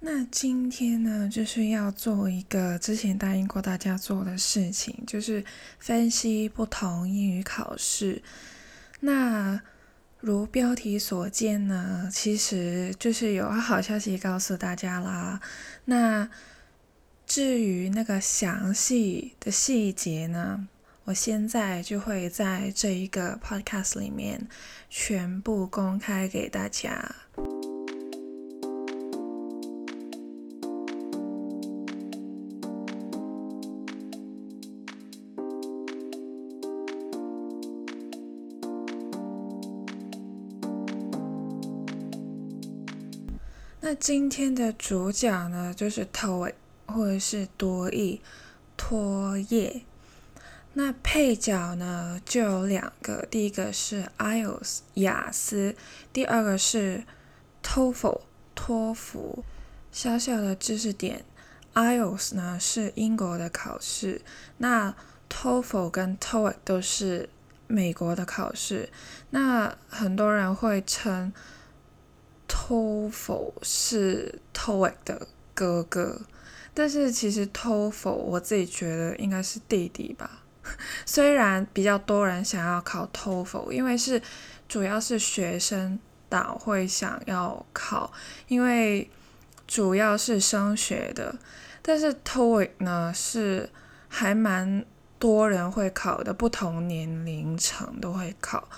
那今天呢，就是要做一个之前答应过大家做的事情，就是分析不同英语考试。那如标题所见呢，其实就是有好消息告诉大家啦。那至于那个详细的细节呢，我现在就会在这一个 podcast 里面全部公开给大家。今天的主角呢，就是 TOEIC 或者是多义托业。那配角呢就有两个，第一个是 IELTS 雅思，第二个是 TOEFL 托福。小小的知识点，IELTS 呢是英国的考试，那 TOEFL 跟 TOEIC 都是美国的考试。那很多人会称。TOEFL 是 TOEIC 的哥哥，但是其实 TOEFL 我自己觉得应该是弟弟吧。虽然比较多人想要考 TOEFL，因为是主要是学生党会想要考，因为主要是升学的。但是 TOEIC 呢是还蛮多人会考的，不同年龄层都会考，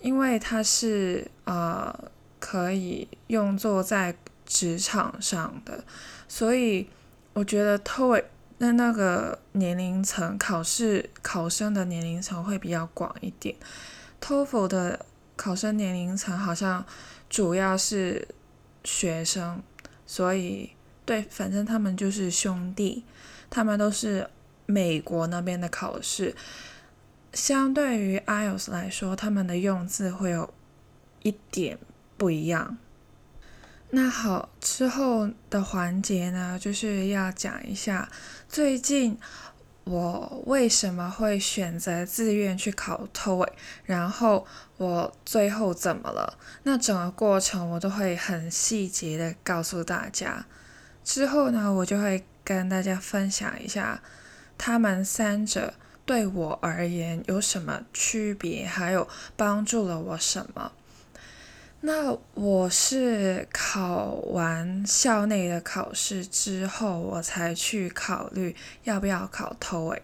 因为它是呃。可以用作在职场上的，所以我觉得 TOEIC 那那个年龄层考试考生的年龄层会比较广一点，TOEFL 的考生年龄层好像主要是学生，所以对，反正他们就是兄弟，他们都是美国那边的考试，相对于 IELTS 来说，他们的用字会有一点。不一样。那好，之后的环节呢，就是要讲一下最近我为什么会选择自愿去考 TOEIC，然后我最后怎么了？那整个过程我都会很细节的告诉大家。之后呢，我就会跟大家分享一下他们三者对我而言有什么区别，还有帮助了我什么。那我是考完校内的考试之后，我才去考虑要不要考 TOEIC。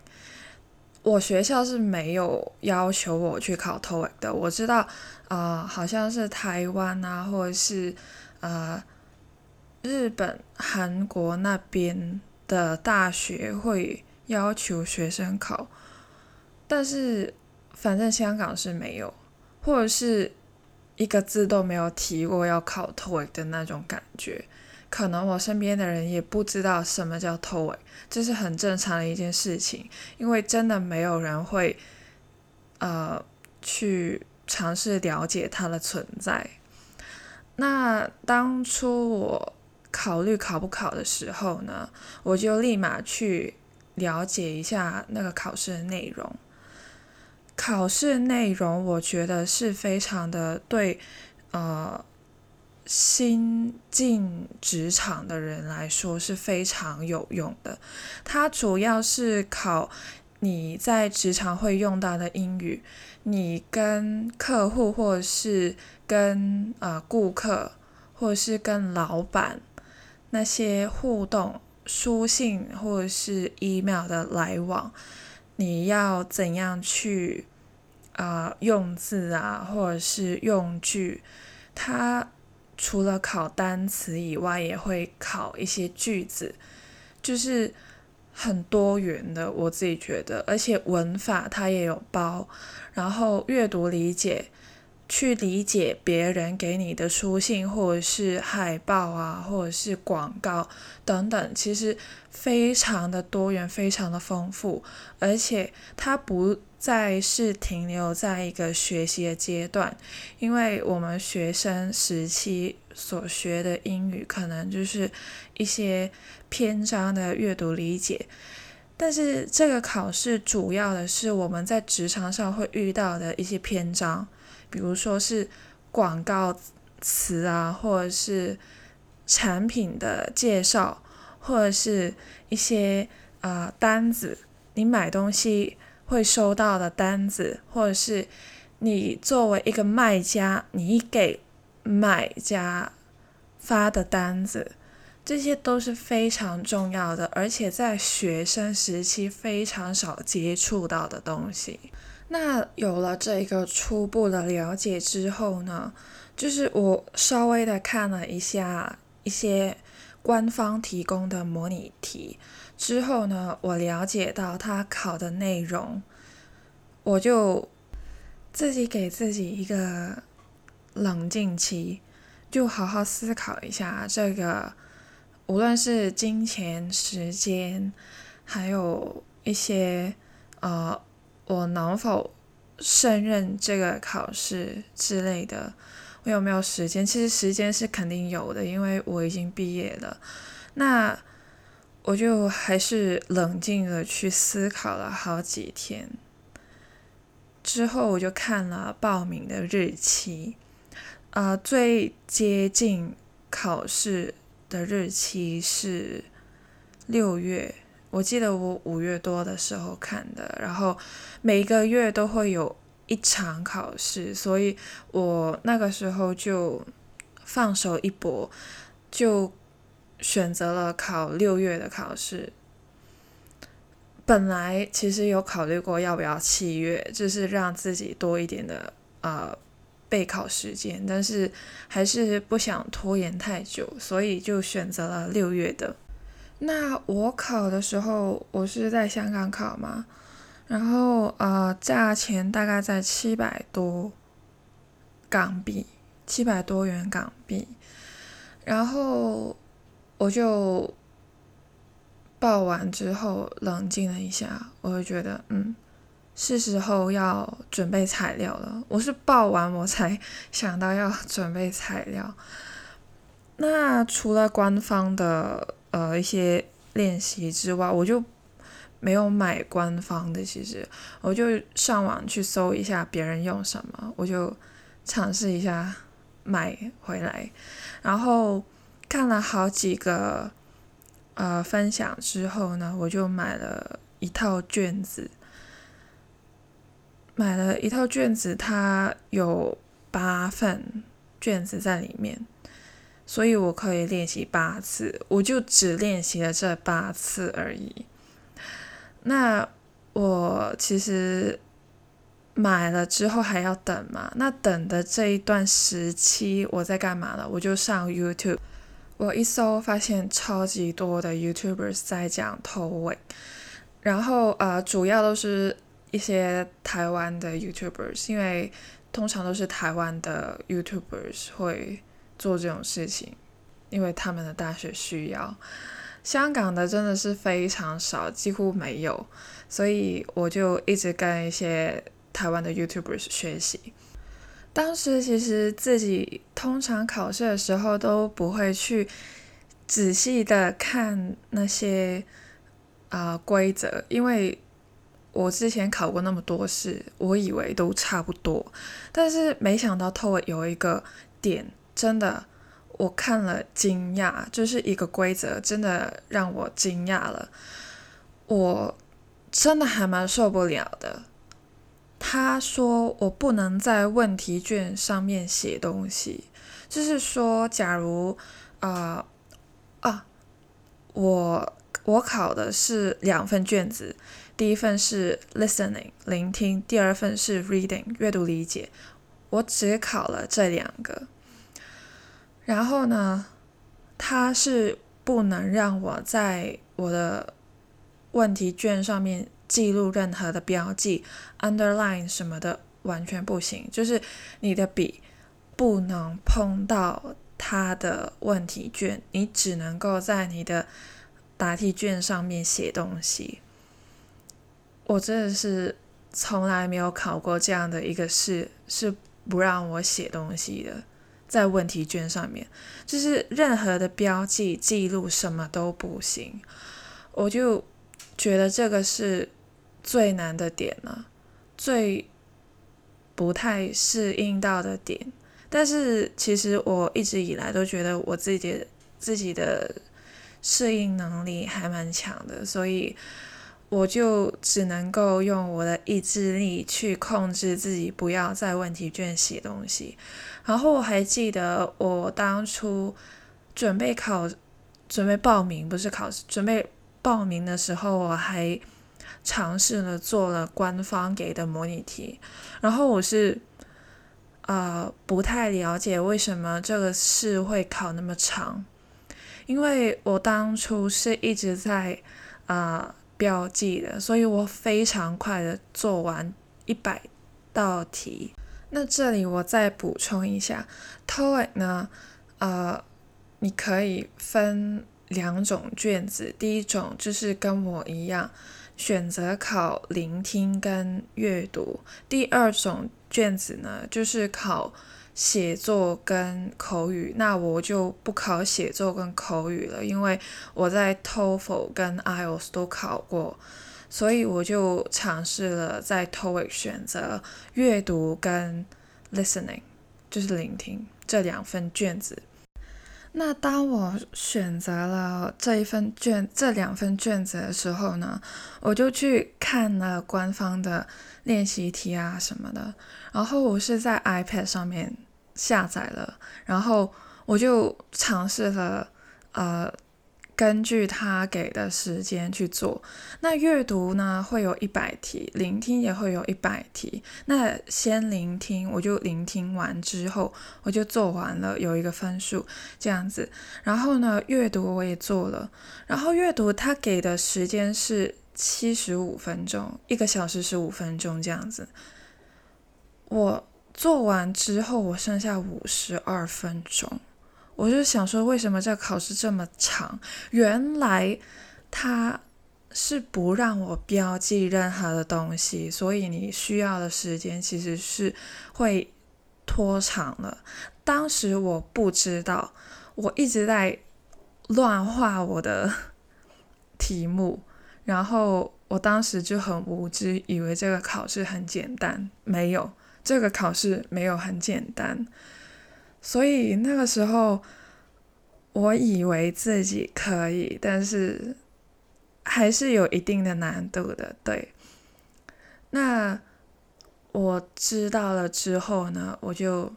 我学校是没有要求我去考 TOEIC 的。我知道，呃，好像是台湾啊，或者是呃日本、韩国那边的大学会要求学生考，但是反正香港是没有，或者是。一个字都没有提过要考 TOEIC 的那种感觉，可能我身边的人也不知道什么叫 TOEIC，这是很正常的一件事情，因为真的没有人会，呃，去尝试了解它的存在。那当初我考虑考不考的时候呢，我就立马去了解一下那个考试的内容。考试内容我觉得是非常的对，呃，新进职场的人来说是非常有用的。它主要是考你在职场会用到的英语，你跟客户或者是跟呃顾客或者是跟老板那些互动，书信或者是 email 的来往。你要怎样去啊用字啊，或者是用句？它除了考单词以外，也会考一些句子，就是很多元的。我自己觉得，而且文法它也有包，然后阅读理解。去理解别人给你的书信，或者是海报啊，或者是广告等等，其实非常的多元，非常的丰富，而且它不再是停留在一个学习的阶段，因为我们学生时期所学的英语，可能就是一些篇章的阅读理解，但是这个考试主要的是我们在职场上会遇到的一些篇章。比如说是广告词啊，或者是产品的介绍，或者是一些呃单子，你买东西会收到的单子，或者是你作为一个卖家，你给买家发的单子，这些都是非常重要的，而且在学生时期非常少接触到的东西。那有了这个初步的了解之后呢，就是我稍微的看了一下一些官方提供的模拟题之后呢，我了解到他考的内容，我就自己给自己一个冷静期，就好好思考一下这个，无论是金钱、时间，还有一些呃。我能否胜任这个考试之类的？我有没有时间？其实时间是肯定有的，因为我已经毕业了。那我就还是冷静的去思考了好几天。之后我就看了报名的日期，呃，最接近考试的日期是六月。我记得我五月多的时候看的，然后每个月都会有一场考试，所以我那个时候就放手一搏，就选择了考六月的考试。本来其实有考虑过要不要七月，就是让自己多一点的呃备考时间，但是还是不想拖延太久，所以就选择了六月的。那我考的时候，我是在香港考嘛，然后呃，价钱大概在七百多港币，七百多元港币，然后我就报完之后冷静了一下，我就觉得嗯，是时候要准备材料了。我是报完我才想到要准备材料。那除了官方的。呃，一些练习之外，我就没有买官方的。其实，我就上网去搜一下别人用什么，我就尝试一下买回来。然后看了好几个呃分享之后呢，我就买了一套卷子，买了一套卷子，它有八份卷子在里面。所以我可以练习八次，我就只练习了这八次而已。那我其实买了之后还要等嘛？那等的这一段时期我在干嘛呢？我就上 YouTube，我一搜发现超级多的 YouTubers 在讲头尾，然后呃，主要都是一些台湾的 YouTubers，因为通常都是台湾的 YouTubers 会。做这种事情，因为他们的大学需要，香港的真的是非常少，几乎没有，所以我就一直跟一些台湾的 YouTubers 学习。当时其实自己通常考试的时候都不会去仔细的看那些啊规则，因为我之前考过那么多试，我以为都差不多，但是没想到透过有一个点。真的，我看了惊讶，就是一个规则，真的让我惊讶了。我真的还蛮受不了的。他说我不能在问题卷上面写东西，就是说，假如啊啊，我我考的是两份卷子，第一份是 listening 聆听，第二份是 reading 阅读理解，我只考了这两个。然后呢，他是不能让我在我的问题卷上面记录任何的标记，underline 什么的完全不行。就是你的笔不能碰到他的问题卷，你只能够在你的答题卷上面写东西。我真的是从来没有考过这样的一个试，是不让我写东西的。在问题卷上面，就是任何的标记记录什么都不行，我就觉得这个是最难的点了，最不太适应到的点。但是其实我一直以来都觉得我自己自己的适应能力还蛮强的，所以我就只能够用我的意志力去控制自己，不要在问题卷写东西。然后我还记得我当初准备考、准备报名，不是考试，准备报名的时候，我还尝试了做了官方给的模拟题，然后我是。呃，不太了解为什么这个试会考那么长，因为我当初是一直在啊标记的，所以我非常快的做完一百道题。那这里我再补充一下，TOEIC 呢，呃，你可以分两种卷子，第一种就是跟我一样选择考聆听跟阅读，第二种。卷子呢，就是考写作跟口语，那我就不考写作跟口语了，因为我在 TOEFL 跟 IELTS 都考过，所以我就尝试了在 TOEIC 选择阅读跟 listening，就是聆听这两份卷子。那当我选择了这一份卷、这两份卷子的时候呢，我就去看了官方的练习题啊什么的，然后我是在 iPad 上面下载了，然后我就尝试了，呃。根据他给的时间去做，那阅读呢会有一百题，聆听也会有一百题。那先聆听，我就聆听完之后，我就做完了，有一个分数这样子。然后呢，阅读我也做了，然后阅读他给的时间是七十五分钟，一个小时十五分钟这样子。我做完之后，我剩下五十二分钟。我就想说，为什么这个考试这么长？原来他是不让我标记任何的东西，所以你需要的时间其实是会拖长了。当时我不知道，我一直在乱画我的题目，然后我当时就很无知，以为这个考试很简单。没有，这个考试没有很简单。所以那个时候，我以为自己可以，但是还是有一定的难度的。对，那我知道了之后呢，我就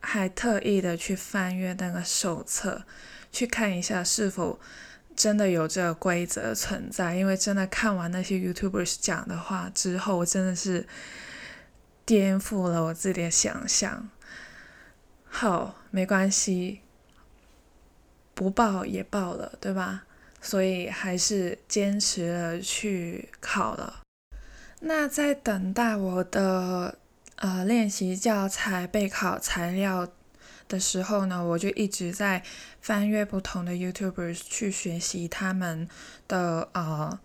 还特意的去翻阅那个手册，去看一下是否真的有这个规则存在。因为真的看完那些 YouTubers 讲的话之后，我真的是颠覆了我自己的想象。好，没关系，不报也报了，对吧？所以还是坚持了去考了。那在等待我的呃练习教材备考材料的时候呢，我就一直在翻阅不同的 YouTubers 去学习他们的呃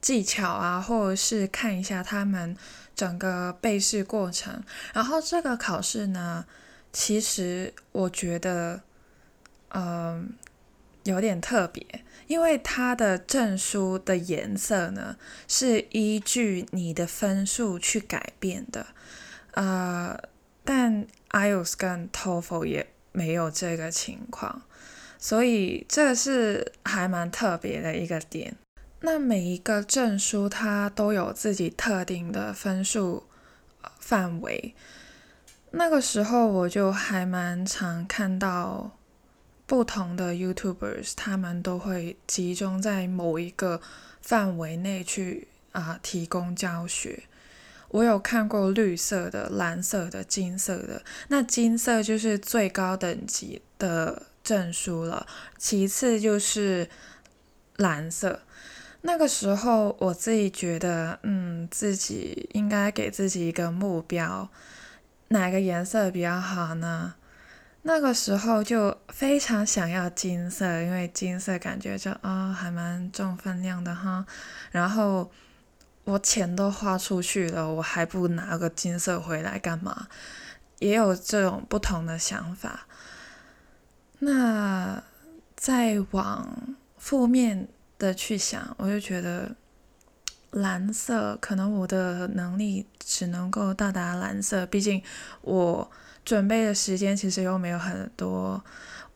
技巧啊，或者是看一下他们整个背试过程。然后这个考试呢。其实我觉得，嗯，有点特别，因为它的证书的颜色呢是依据你的分数去改变的，呃，但 IELTS 跟 TOEFL 也没有这个情况，所以这是还蛮特别的一个点。那每一个证书它都有自己特定的分数范围。那个时候我就还蛮常看到不同的 YouTubers，他们都会集中在某一个范围内去啊提供教学。我有看过绿色的、蓝色的、金色的。那金色就是最高等级的证书了，其次就是蓝色。那个时候我自己觉得，嗯，自己应该给自己一个目标。哪个颜色比较好呢？那个时候就非常想要金色，因为金色感觉就啊还蛮重分量的哈。然后我钱都花出去了，我还不拿个金色回来干嘛？也有这种不同的想法。那再往负面的去想，我就觉得。蓝色可能我的能力只能够到达蓝色，毕竟我准备的时间其实又没有很多。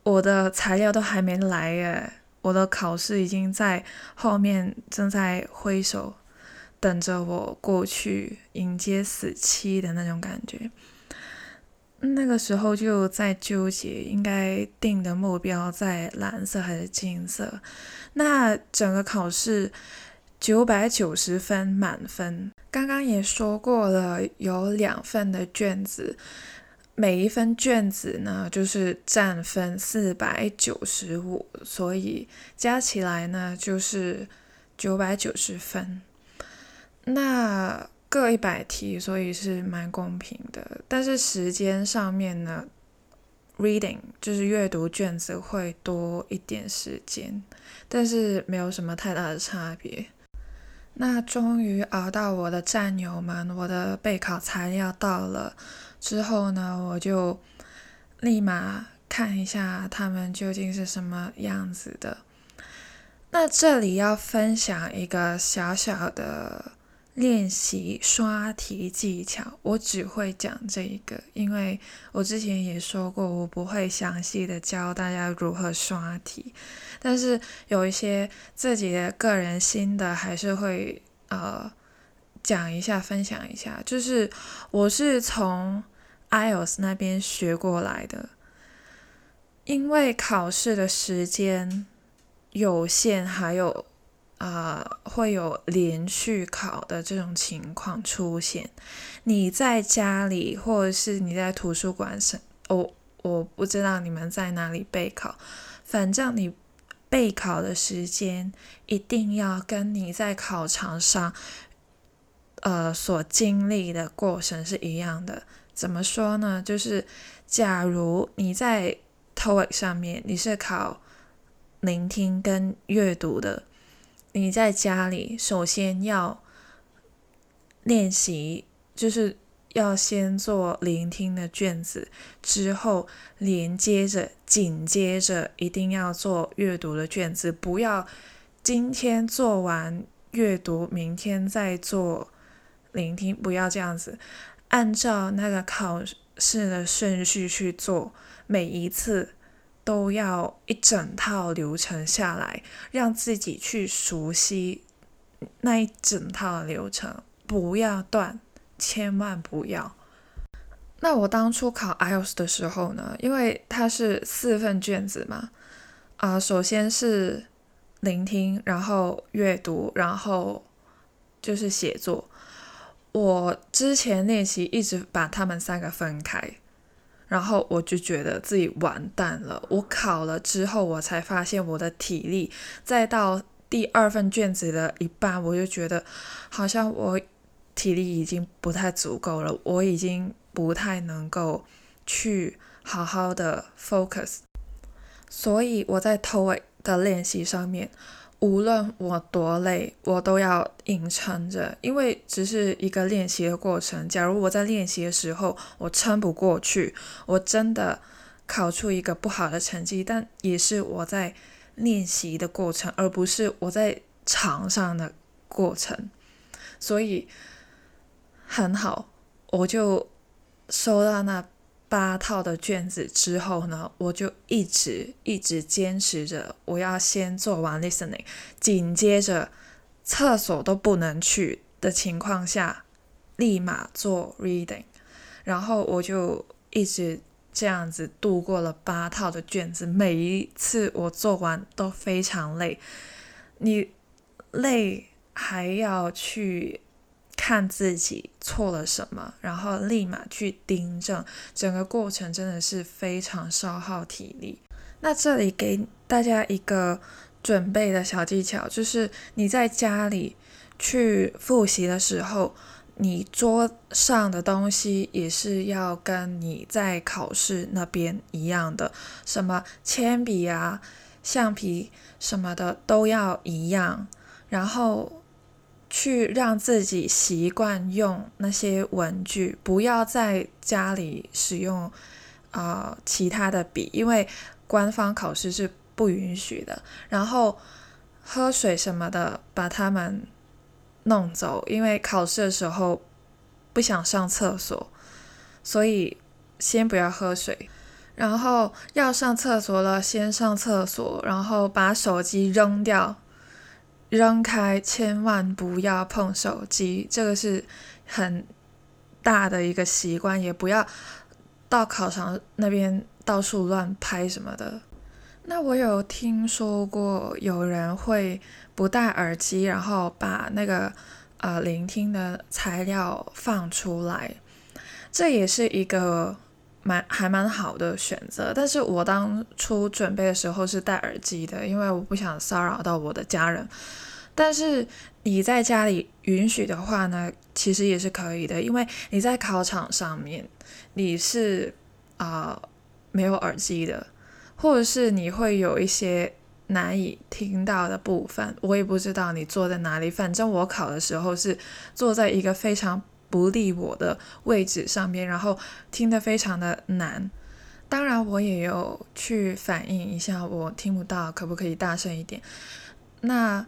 我的材料都还没来耶，我的考试已经在后面正在挥手，等着我过去迎接死期的那种感觉。那个时候就在纠结，应该定的目标在蓝色还是金色。那整个考试九百九十分满分，刚刚也说过了，有两份的卷子，每一份卷子呢就是占分四百九十五，所以加起来呢就是九百九十分。那各一百题，所以是蛮公平的。但是时间上面呢，reading 就是阅读卷子会多一点时间，但是没有什么太大的差别。那终于熬到我的战友们，我的备考材料到了之后呢，我就立马看一下他们究竟是什么样子的。那这里要分享一个小小的。练习刷题技巧，我只会讲这一个，因为我之前也说过，我不会详细的教大家如何刷题，但是有一些自己的个人心得，还是会呃讲一下，分享一下。就是我是从 IELTS 那边学过来的，因为考试的时间有限，还有。啊，会有连续考的这种情况出现。你在家里，或者是你在图书馆上，我我不知道你们在哪里备考，反正你备考的时间一定要跟你在考场上，呃，所经历的过程是一样的。怎么说呢？就是假如你在 TOEIC 上面你是考聆听跟阅读的。你在家里首先要练习，就是要先做聆听的卷子，之后连接着紧接着一定要做阅读的卷子，不要今天做完阅读，明天再做聆听，不要这样子，按照那个考试的顺序去做，每一次。都要一整套流程下来，让自己去熟悉那一整套流程，不要断，千万不要。那我当初考 IELTS 的时候呢，因为它是四份卷子嘛，啊，首先是聆听，然后阅读，然后就是写作。我之前练习一直把他们三个分开。然后我就觉得自己完蛋了。我考了之后，我才发现我的体力，再到第二份卷子的一半，我就觉得好像我体力已经不太足够了，我已经不太能够去好好的 focus。所以我在头尾的练习上面。无论我多累，我都要硬撑着，因为只是一个练习的过程。假如我在练习的时候我撑不过去，我真的考出一个不好的成绩，但也是我在练习的过程，而不是我在场上的过程。所以很好，我就收到那。八套的卷子之后呢，我就一直一直坚持着，我要先做完 listening，紧接着厕所都不能去的情况下，立马做 reading，然后我就一直这样子度过了八套的卷子。每一次我做完都非常累，你累还要去。看自己错了什么，然后立马去订正，整个过程真的是非常消耗体力。那这里给大家一个准备的小技巧，就是你在家里去复习的时候，你桌上的东西也是要跟你在考试那边一样的，什么铅笔啊、橡皮什么的都要一样，然后。去让自己习惯用那些文具，不要在家里使用啊其他的笔，因为官方考试是不允许的。然后喝水什么的，把它们弄走，因为考试的时候不想上厕所，所以先不要喝水。然后要上厕所了，先上厕所，然后把手机扔掉，扔开，千万不要碰手机，这个是很大的一个习惯，也不要到考场那边到处乱拍什么的。那我有听说过有人会不戴耳机，然后把那个呃聆听的材料放出来，这也是一个。蛮还蛮好的选择，但是我当初准备的时候是戴耳机的，因为我不想骚扰到我的家人。但是你在家里允许的话呢，其实也是可以的，因为你在考场上面你是啊没有耳机的，或者是你会有一些难以听到的部分，我也不知道你坐在哪里，反正我考的时候是坐在一个非常。不利我的位置上面，然后听得非常的难。当然，我也有去反映一下，我听不到，可不可以大声一点？那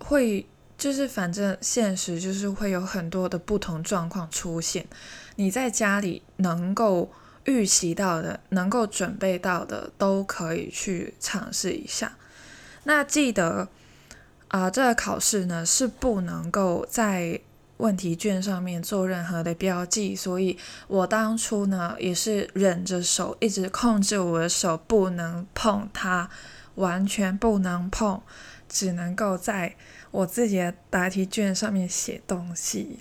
会就是反正现实就是会有很多的不同状况出现。你在家里能够预习到的、能够准备到的，都可以去尝试一下。那记得啊，这个考试呢是不能够在。问题卷上面做任何的标记，所以我当初呢也是忍着手，一直控制我的手不能碰它，完全不能碰，只能够在我自己的答题卷上面写东西。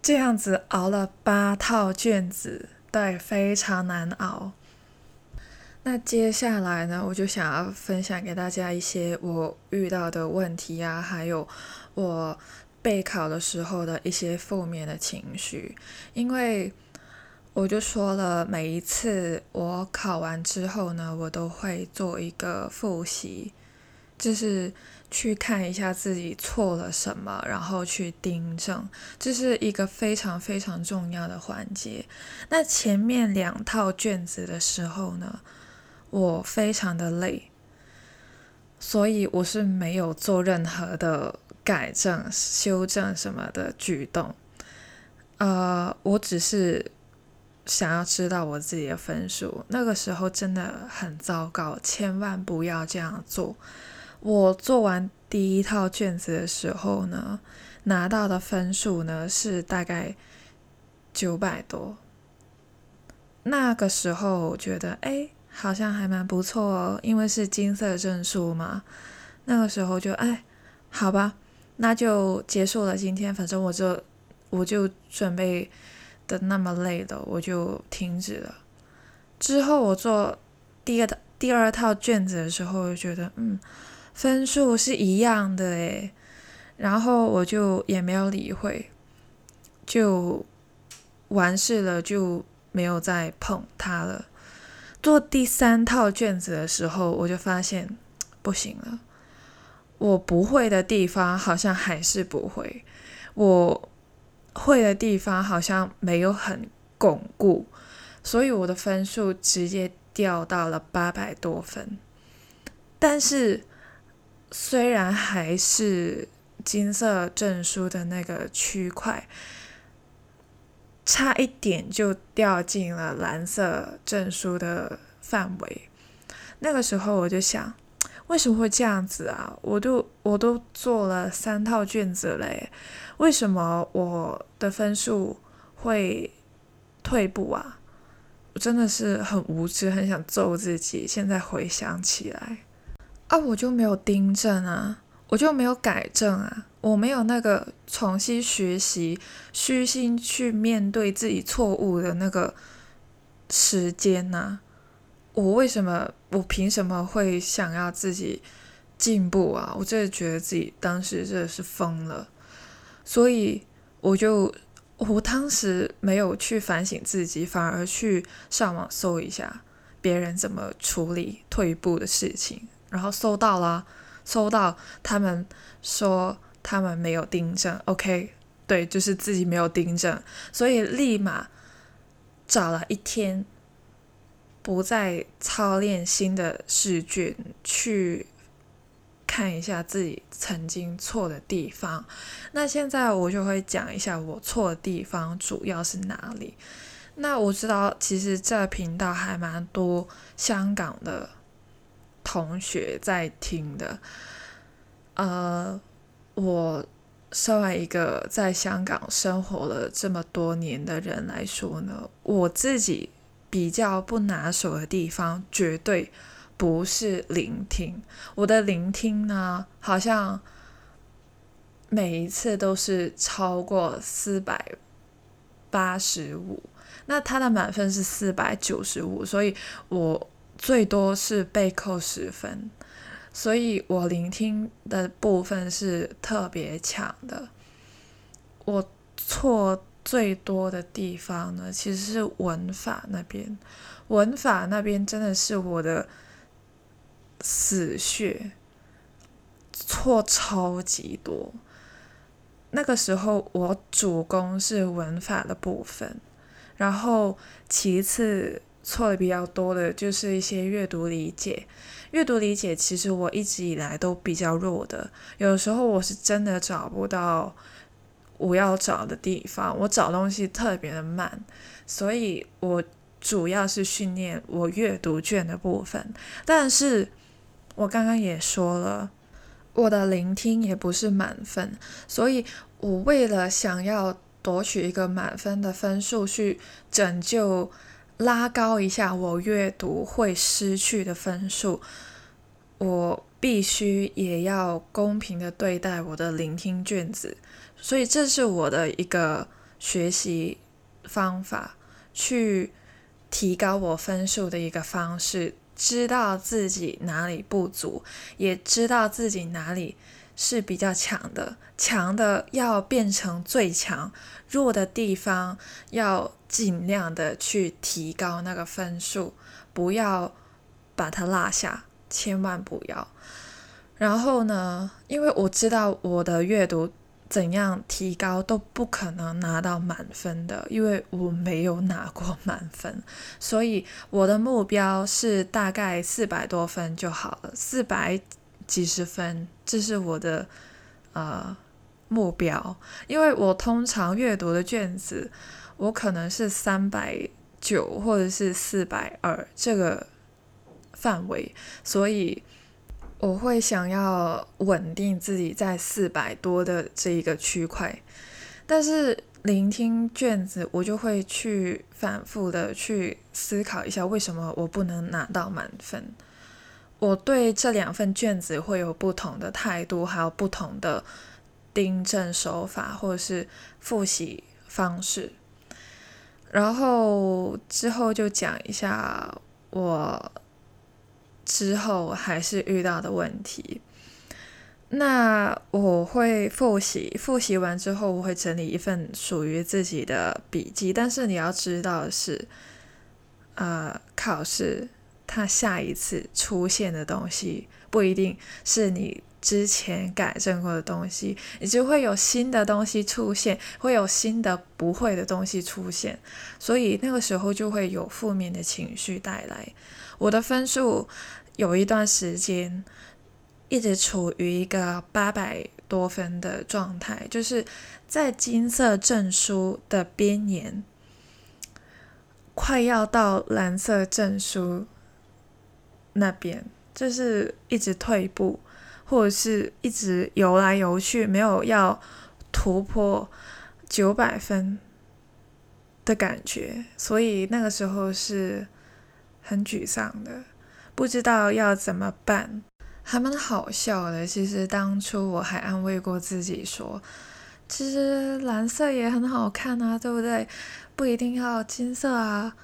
这样子熬了八套卷子，对，非常难熬。那接下来呢，我就想要分享给大家一些我遇到的问题啊，还有我。备考的时候的一些负面的情绪，因为我就说了，每一次我考完之后呢，我都会做一个复习，就是去看一下自己错了什么，然后去订正，这是一个非常非常重要的环节。那前面两套卷子的时候呢，我非常的累，所以我是没有做任何的。改正、修正什么的举动，呃，我只是想要知道我自己的分数。那个时候真的很糟糕，千万不要这样做。我做完第一套卷子的时候呢，拿到的分数呢是大概九百多。那个时候我觉得，哎，好像还蛮不错哦，因为是金色证书嘛。那个时候就，哎，好吧。那就结束了。今天反正我就我就准备的那么累了，我就停止了。之后我做第二套第二套卷子的时候，就觉得嗯，分数是一样的诶，然后我就也没有理会，就完事了，就没有再碰它了。做第三套卷子的时候，我就发现不行了。我不会的地方好像还是不会，我会的地方好像没有很巩固，所以我的分数直接掉到了八百多分。但是虽然还是金色证书的那个区块，差一点就掉进了蓝色证书的范围。那个时候我就想。为什么会这样子啊？我都我都做了三套卷子嘞，为什么我的分数会退步啊？我真的是很无知，很想揍自己。现在回想起来，啊，我就没有订正啊，我就没有改正啊，我没有那个重新学习、虚心去面对自己错误的那个时间呐。我为什么？我凭什么会想要自己进步啊？我真的觉得自己当时真的是疯了，所以我就我当时没有去反省自己，反而去上网搜一下别人怎么处理退步的事情，然后搜到了，搜到他们说他们没有订正，OK，对，就是自己没有订正，所以立马找了一天。不再操练新的试卷，去看一下自己曾经错的地方。那现在我就会讲一下我错的地方主要是哪里。那我知道，其实这频道还蛮多香港的同学在听的。呃，我身为一个在香港生活了这么多年的人来说呢，我自己比较不拿手的地方，绝对不是聆听。我的聆听呢，好像每一次都是超过四百八十五。那他的满分是四百九十五，所以我最多是被扣十分，所以我聆听的部分是特别强的。我错最多的地方呢，其实是文法那边，文法那边真的是我的死穴，错超级多。那个时候我主攻是文法的部分。然后，其次错的比较多的就是一些阅读理解。阅读理解其实我一直以来都比较弱的，有时候我是真的找不到我要找的地方，我找东西特别的慢，所以我主要是训练我阅读卷的部分。但是我刚刚也说了，我的聆听也不是满分，所以我为了想要。夺取一个满分的分数，去拯救、拉高一下我阅读会失去的分数，我必须也要公平的对待我的聆听卷子，所以这是我的一个学习方法，去提高我分数的一个方式，知道自己哪里不足，也知道自己哪里。是比较强的，强的要变成最强，弱的地方要尽量的去提高那个分数，不要把它落下，千万不要。然后呢，因为我知道我的阅读怎样提高都不可能拿到满分的，因为我没有拿过满分，所以我的目标是大概四百多分就好了，四百。几十分，这是我的呃目标，因为我通常阅读的卷子，我可能是三百九或者是四百二这个范围，所以我会想要稳定自己在四百多的这一个区块，但是聆听卷子，我就会去反复的去思考一下，为什么我不能拿到满分。我对这两份卷子会有不同的态度，还有不同的订正手法或者是复习方式。然后之后就讲一下我之后还是遇到的问题。那我会复习，复习完之后我会整理一份属于自己的笔记。但是你要知道的是，呃，考试。它下一次出现的东西不一定是你之前改正过的东西，你就会有新的东西出现，会有新的不会的东西出现，所以那个时候就会有负面的情绪带来。我的分数有一段时间一直处于一个八百多分的状态，就是在金色证书的边沿，快要到蓝色证书。那边就是一直退步，或者是一直游来游去，没有要突破九百分的感觉，所以那个时候是很沮丧的，不知道要怎么办，还蛮好笑的。其实当初我还安慰过自己说，其实蓝色也很好看啊，对不对？不一定要金色啊。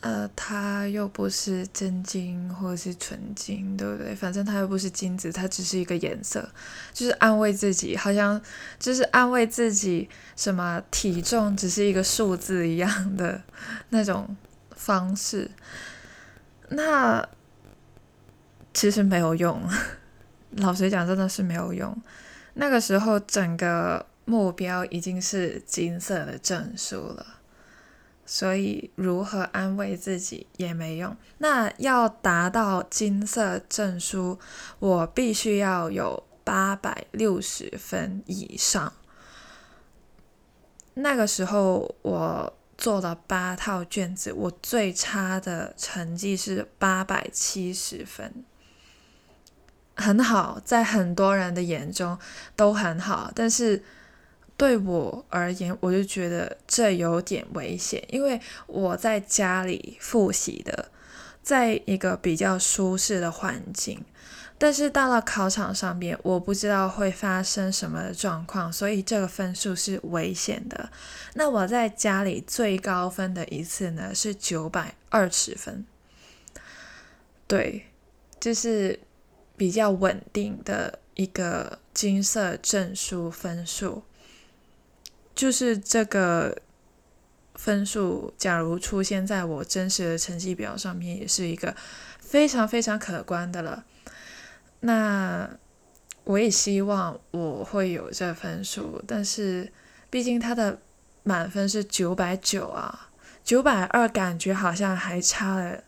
呃，它又不是真金或者是纯金，对不对？反正它又不是金子，它只是一个颜色，就是安慰自己，好像就是安慰自己，什么体重只是一个数字一样的 那种方式。那其实没有用，老实讲，真的是没有用。那个时候，整个目标已经是金色的证书了。所以，如何安慰自己也没用。那要达到金色证书，我必须要有八百六十分以上。那个时候，我做了八套卷子，我最差的成绩是八百七十分，很好，在很多人的眼中都很好，但是对我而言，我就觉得这有点危险，因为我在家里复习的，在一个比较舒适的环境。但是到了考场上面，我不知道会发生什么状况，所以这个分数是危险的。那我在家里最高分的一次呢是九百二十分，对，就是比较稳定的一个金色证书分数。就是这个分数，假如出现在我真实的成绩表上面，也是一个非常非常可观的了。那我也希望我会有这分数，但是毕竟他的满分是九百九啊，九百二感觉好像还差了，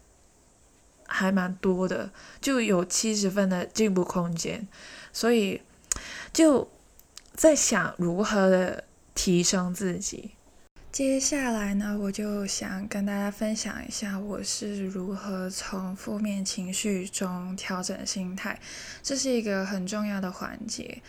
还蛮多的，就有七十分的进步空间，所以就在想如何的提升自己。接下来呢，我就想跟大家分享一下我是如何从负面情绪中调整心态，这是一个很重要的环节。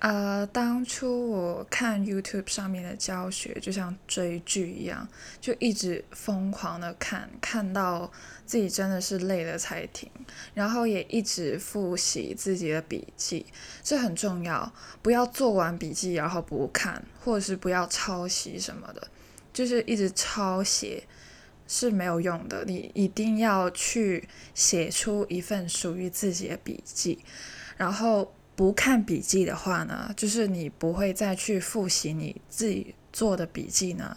呃，当初我看 YouTube 上面的教学，就像追剧一样，就一直疯狂的看，看到自己真的是累了才停，然后也一直复习自己的笔记，这很重要，不要做完笔记然后不看，或者是不要抄袭什么的。就是一直抄写是没有用的，你一定要去写出一份属于自己的笔记。然后不看笔记的话呢，就是你不会再去复习你自己做的笔记呢，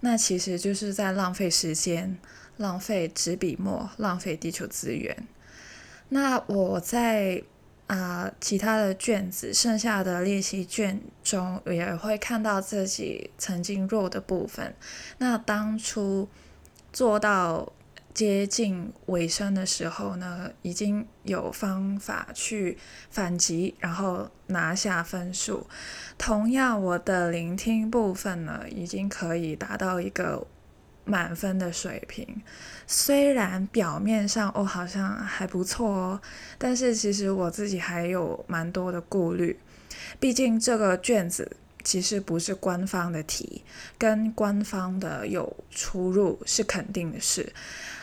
那其实就是在浪费时间、浪费纸笔墨、浪费地球资源。那我在。啊，其他的卷子，剩下的练习卷中也会看到自己曾经弱的部分。那当初做到接近尾声的时候呢，已经有方法去反击，然后拿下分数。同样，我的聆听部分呢，已经可以达到一个。满分的水平，虽然表面上哦好像还不错哦，但是其实我自己还有蛮多的顾虑。毕竟这个卷子其实不是官方的题，跟官方的有出入是肯定的事。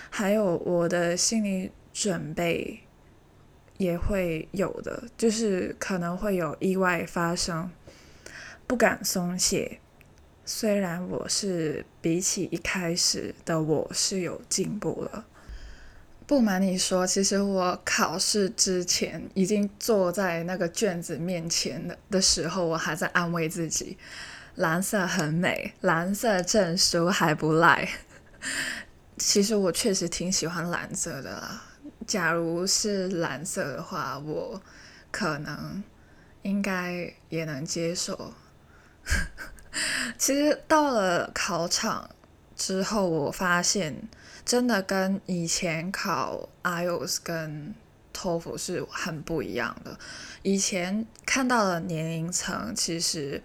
还有我的心理准备也会有的，就是可能会有意外发生，不敢松懈。虽然我是比起一开始的我是有进步了，不瞒你说，其实我考试之前已经坐在那个卷子面前的的时候，我还在安慰自己，蓝色很美，蓝色证书还不赖。其实我确实挺喜欢蓝色的啦，假如是蓝色的话，我可能应该也能接受。其实到了考场之后，我发现真的跟以前考 IELTS 跟 TOEFL 是很不一样的。以前看到的年龄层，其实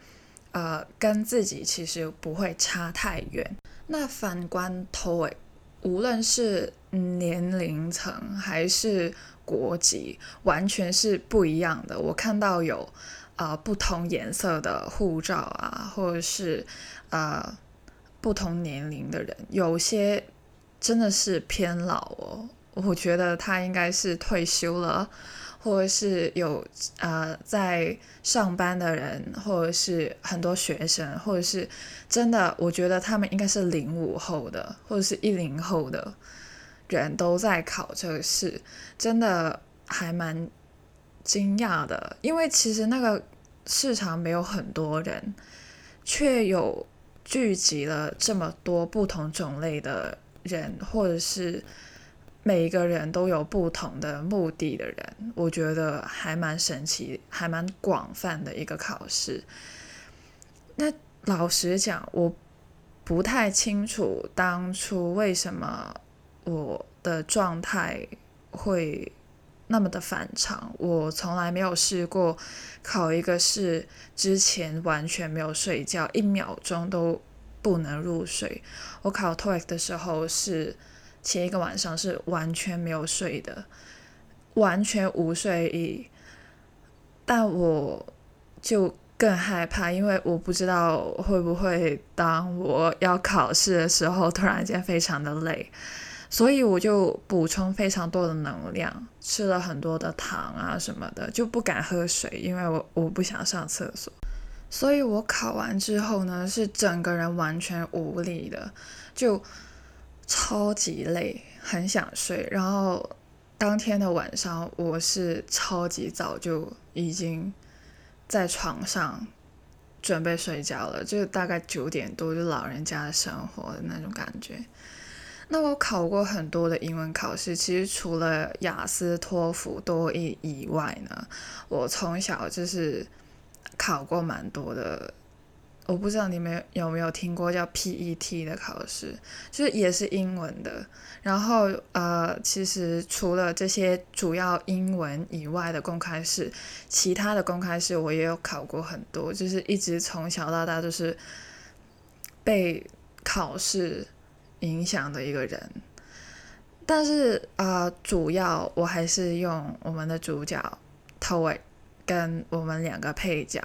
呃跟自己其实不会差太远。那反观 TOEIC，无论是年龄层还是国籍，完全是不一样的。我看到有。啊，不同颜色的护照啊，或者是呃不同年龄的人，有些真的是偏老哦。我觉得他应该是退休了，或者是有呃在上班的人，或者是很多学生，或者是真的，我觉得他们应该是零五后的，或者是一零后的人都在考这个试，真的还蛮惊讶的，因为其实那个。市场没有很多人，却有聚集了这么多不同种类的人，或者是每一个人都有不同的目的的人，我觉得还蛮神奇，还蛮广泛的一个考试。那老实讲，我不太清楚当初为什么我的状态会。那么的反常，我从来没有试过考一个试之前完全没有睡觉，一秒钟都不能入睡。我考 TOEIC 的时候是前一个晚上是完全没有睡的，完全无睡意。但我就更害怕，因为我不知道会不会当我要考试的时候，突然间非常的累，所以我就补充非常多的能量，吃了很多的糖啊什么的，就不敢喝水，因为我我不想上厕所。所以我考完之后呢，是整个人完全无力的，就超级累，很想睡。然后当天的晚上，我是超级早就已经在床上准备睡觉了，就大概九点多，就老人家的生活的那种感觉。那我考过很多的英文考试，其实除了雅思、托福、多译以外呢，我从小就是。考过蛮多的，我不知道你们有没有听过叫 PET 的考试，就是也是英文的。然后呃，其实除了这些主要英文以外的公开试，其他的公开试我也有考过很多，就是一直从小到大都是被考试影响的一个人。但是啊，主要我还是用我们的主角 Toy。跟我们两个配角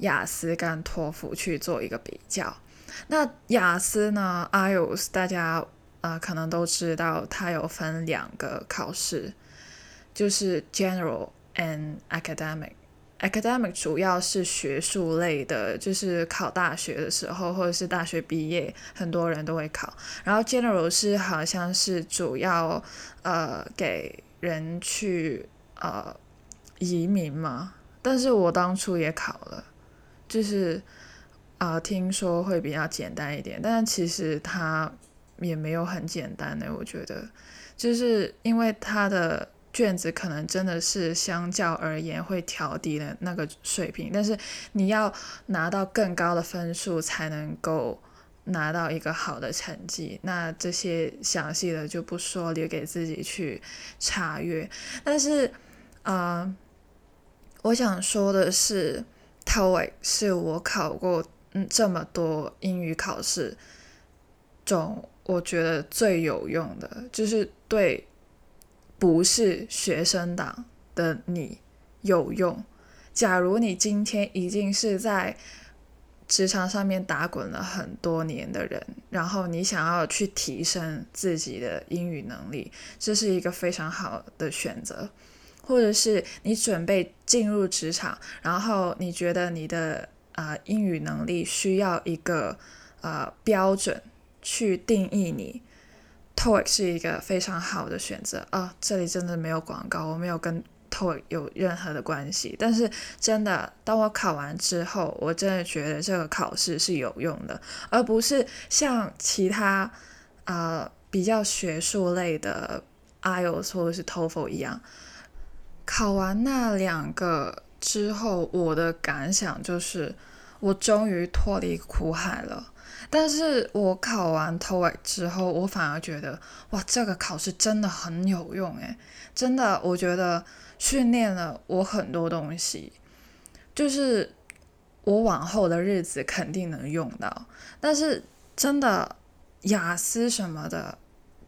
雅思跟托福去做一个比较。那雅思呢，IELTS 大家呃可能都知道，它有分两个考试，就是 General and Academic。Academic 主要是学术类的，就是考大学的时候或者是大学毕业，很多人都会考。然后 General 是好像是主要呃给人去呃。移民嘛，但是我当初也考了，就是啊，听说会比较简单一点，但其实它也没有很简单的，我觉得，就是因为它的卷子可能真的是相较而言会调低了那个水平，但是你要拿到更高的分数才能够拿到一个好的成绩，那这些详细的就不说，留给自己去查阅，但是啊。我想说的是，TOEIC 是我考过嗯这么多英语考试中，我觉得最有用的，就是对不是学生党的你有用。假如你今天已经是在职场上面打滚了很多年的人，然后你想要去提升自己的英语能力，这是一个非常好的选择。或者是你准备进入职场，然后你觉得你的呃英语能力需要一个呃标准去定义你，TOEIC 是一个非常好的选择啊！这里真的没有广告，我没有跟 TOEIC 有任何的关系，但是真的，当我考完之后，我真的觉得这个考试是有用的，而不是像其他呃比较学术类的 IELTS 或者是 TOEFL 一样。考完那两个之后，我的感想就是，我终于脱离苦海了。但是我考完 TOEIC 之后，我反而觉得，哇，这个考试真的很有用诶，真的，我觉得训练了我很多东西，就是我往后的日子肯定能用到。但是真的，雅思什么的，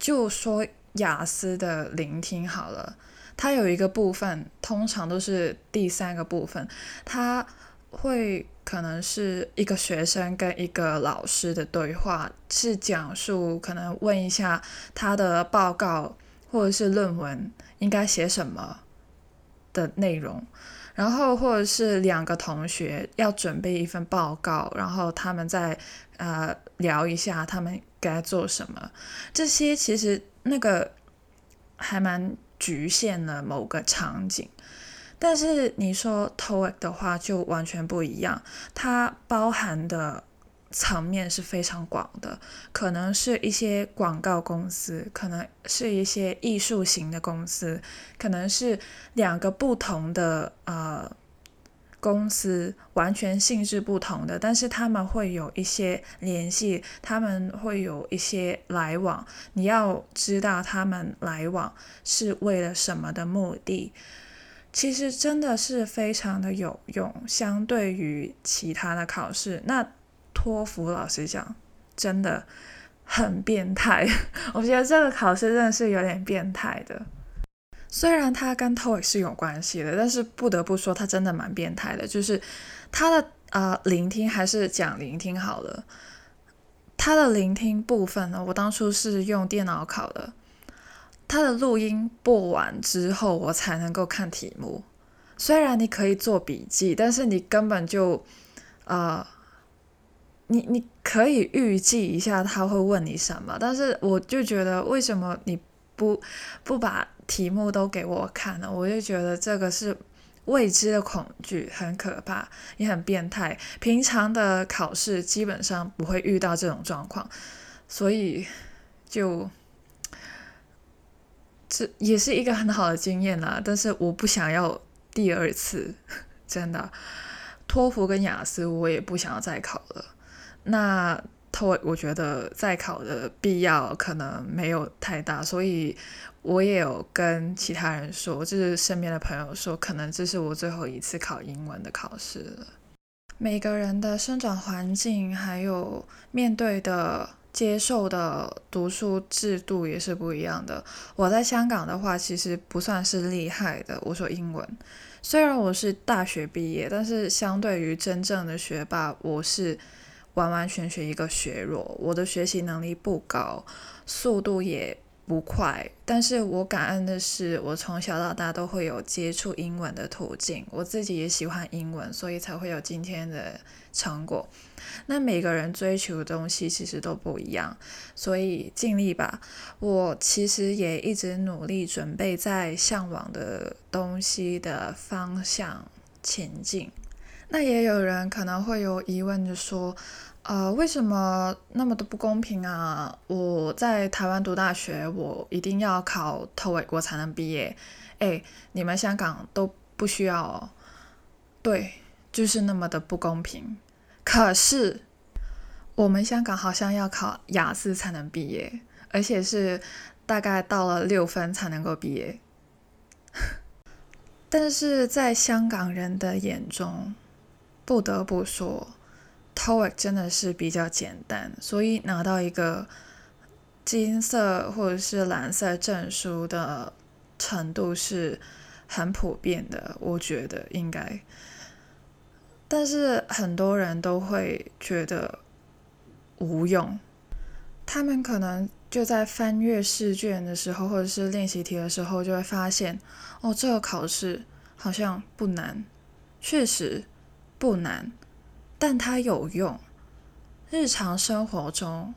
就说雅思的聆听好了。它有一个部分，通常都是第三个部分，它会可能是一个学生跟一个老师的对话，是讲述可能问一下他的报告或者是论文应该写什么的内容，然后或者是两个同学要准备一份报告，然后他们再呃聊一下他们该做什么，这些其实那个还蛮。局限了某个场景，但是你说 TOEIC 的话就完全不一样，它包含的层面是非常广的，可能是一些广告公司，可能是一些艺术型的公司，可能是两个不同的呃。公司完全性质不同的，但是他们会有一些联系，他们会有一些来往。你要知道他们来往是为了什么的目的，其实真的是非常的有用。相对于其他的考试，那托福老师讲真的很变态。我觉得这个考试真的是有点变态的。虽然它跟 TOEIC 是有关系的，但是不得不说它真的蛮变态的。就是它的呃聆听还是讲聆听好了。他的聆听部分呢，我当初是用电脑考的。他的录音播完之后，我才能够看题目。虽然你可以做笔记，但是你根本就呃，你你可以预计一下他会问你什么，但是我就觉得为什么你不不把题目都给我看了？我就觉得这个是未知的恐惧，很可怕，也很变态。平常的考试基本上不会遇到这种状况，所以就这也是一个很好的经验啦。但是我不想要第二次，真的，托福跟雅思我也不想要再考了。那。托我觉得再考的必要可能没有太大，所以我也有跟其他人说，就是身边的朋友说，可能这是我最后一次考英文的考试了。每个人的生长环境还有面对的、接受的读书制度也是不一样的。我在香港的话，其实不算是厉害的。我说英文，虽然我是大学毕业，但是相对于真正的学霸，我是。完完全全一个学弱，我的学习能力不高，速度也不快。但是我感恩的是，我从小到大都会有接触英文的途径，我自己也喜欢英文，所以才会有今天的成果。那每个人追求的东西其实都不一样，所以尽力吧。我其实也一直努力准备在向往的东西的方向前进。那也有人可能会有疑问，就说，呃，为什么那么的不公平啊？我在台湾读大学，我一定要考 TOEIC 我才能毕业，哎，你们香港都不需要，对，就是那么的不公平。可是我们香港好像要考雅思才能毕业，而且是大概到了六分才能够毕业，但是在香港人的眼中。不得不说，TOEIC 真的是比较简单，所以拿到一个金色或者是蓝色证书的程度是很普遍的，我觉得应该。但是很多人都会觉得无用，他们可能就在翻阅试卷的时候，或者是练习题的时候，就会发现，哦，这个考试好像不难，确实。不难，但它有用。日常生活中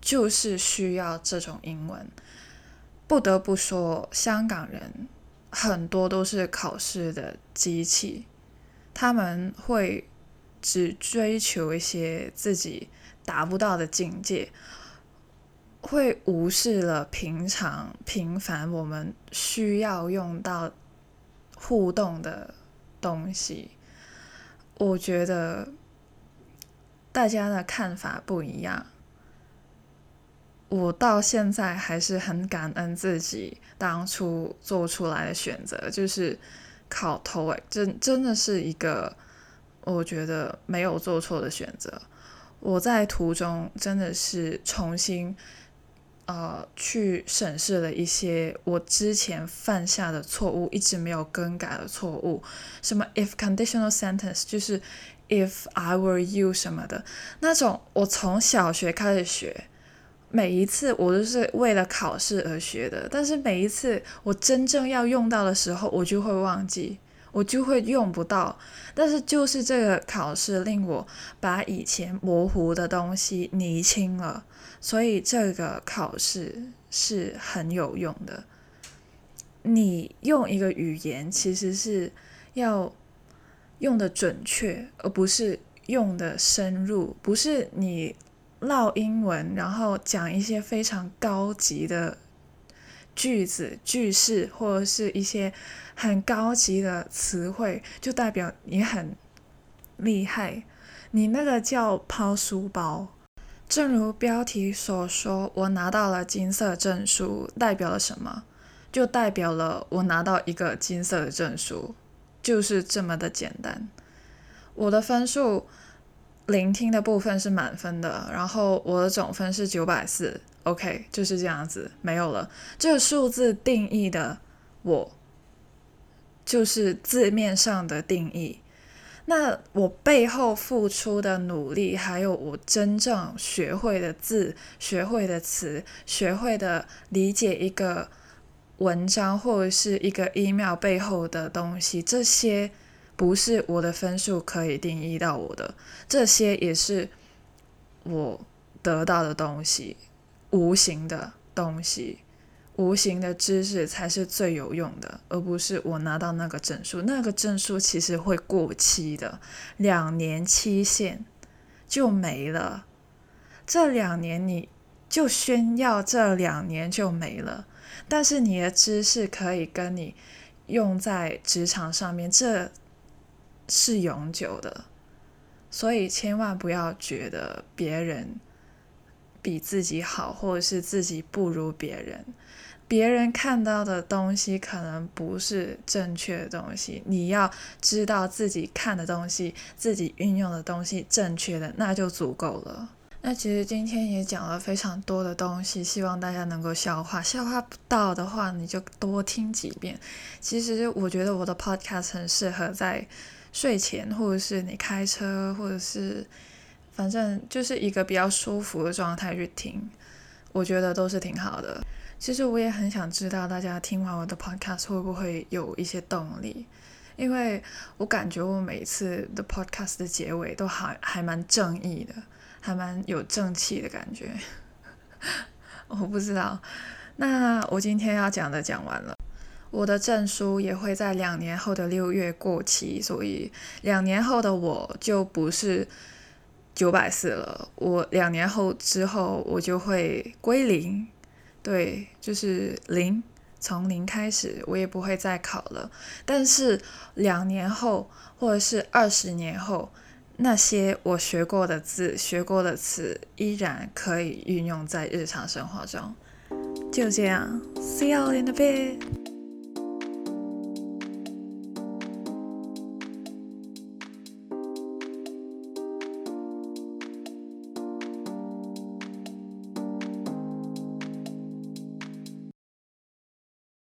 就是需要这种英文。不得不说，香港人很多都是考试的机器，他们会只追求一些自己达不到的境界，会无视了平常平凡我们需要用到互动的东西。我觉得大家的看法不一样。我到现在还是很感恩自己当初做出来的选择，就是考 TOEIC，真真的是一个我觉得没有做错的选择。我在途中真的是重新。呃，去审视了一些我之前犯下的错误，一直没有更改的错误，什么 if conditional sentence 就是 if I were you 什么的那种，我从小学开始学，每一次我都是为了考试而学的，但是每一次我真正要用到的时候，我就会忘记。我就会用不到，但是就是这个考试令我把以前模糊的东西厘清了，所以这个考试是很有用的。你用一个语言其实是要用的准确，而不是用的深入，不是你唠英文然后讲一些非常高级的。句子、句式或者是一些很高级的词汇，就代表你很厉害。你那个叫抛书包。正如标题所说，我拿到了金色证书，代表了什么？就代表了我拿到一个金色的证书，就是这么的简单。我的分数聆听的部分是满分的，然后我的总分是九百四，OK，就是这样子，没有了。这个数字定义的我，就是字面上的定义。那我背后付出的努力，还有我真正学会的字、学会的词、学会的理解一个文章或者是一个 email 背后的东西，这些不是我的分数可以定义到我的，这些也是我得到的东西，无形的东西。无形的知识才是最有用的，而不是我拿到那个证书。那个证书其实会过期的，两年期限就没了。这两年你就炫耀，这两年就没了。但是你的知识可以跟你用在职场上面，这是永久的。所以千万不要觉得别人比自己好，或者是自己不如别人。别人看到的东西可能不是正确的东西，你要知道自己看的东西、自己运用的东西正确的，那就足够了。那其实今天也讲了非常多的东西，希望大家能够消化。消化不到的话，你就多听几遍。其实我觉得我的 podcast 很适合在睡前，或者是你开车，或者是反正就是一个比较舒服的状态去听，我觉得都是挺好的。其实我也很想知道大家听完我的 podcast 会不会有一些动力，因为我感觉我每次的 podcast 的结尾都还还蛮正义的，还蛮有正气的感觉。我不知道，那我今天要讲的讲完了，我的证书也会在两年后的六月过期，所以两年后的我就不是九百四了，我两年后之后我就会归零。对，就是零，从零开始，我也不会再考了。但是两年后，或者是二十年后，那些我学过的字、学过的词，依然可以运用在日常生活中。就这样，See you in the bit。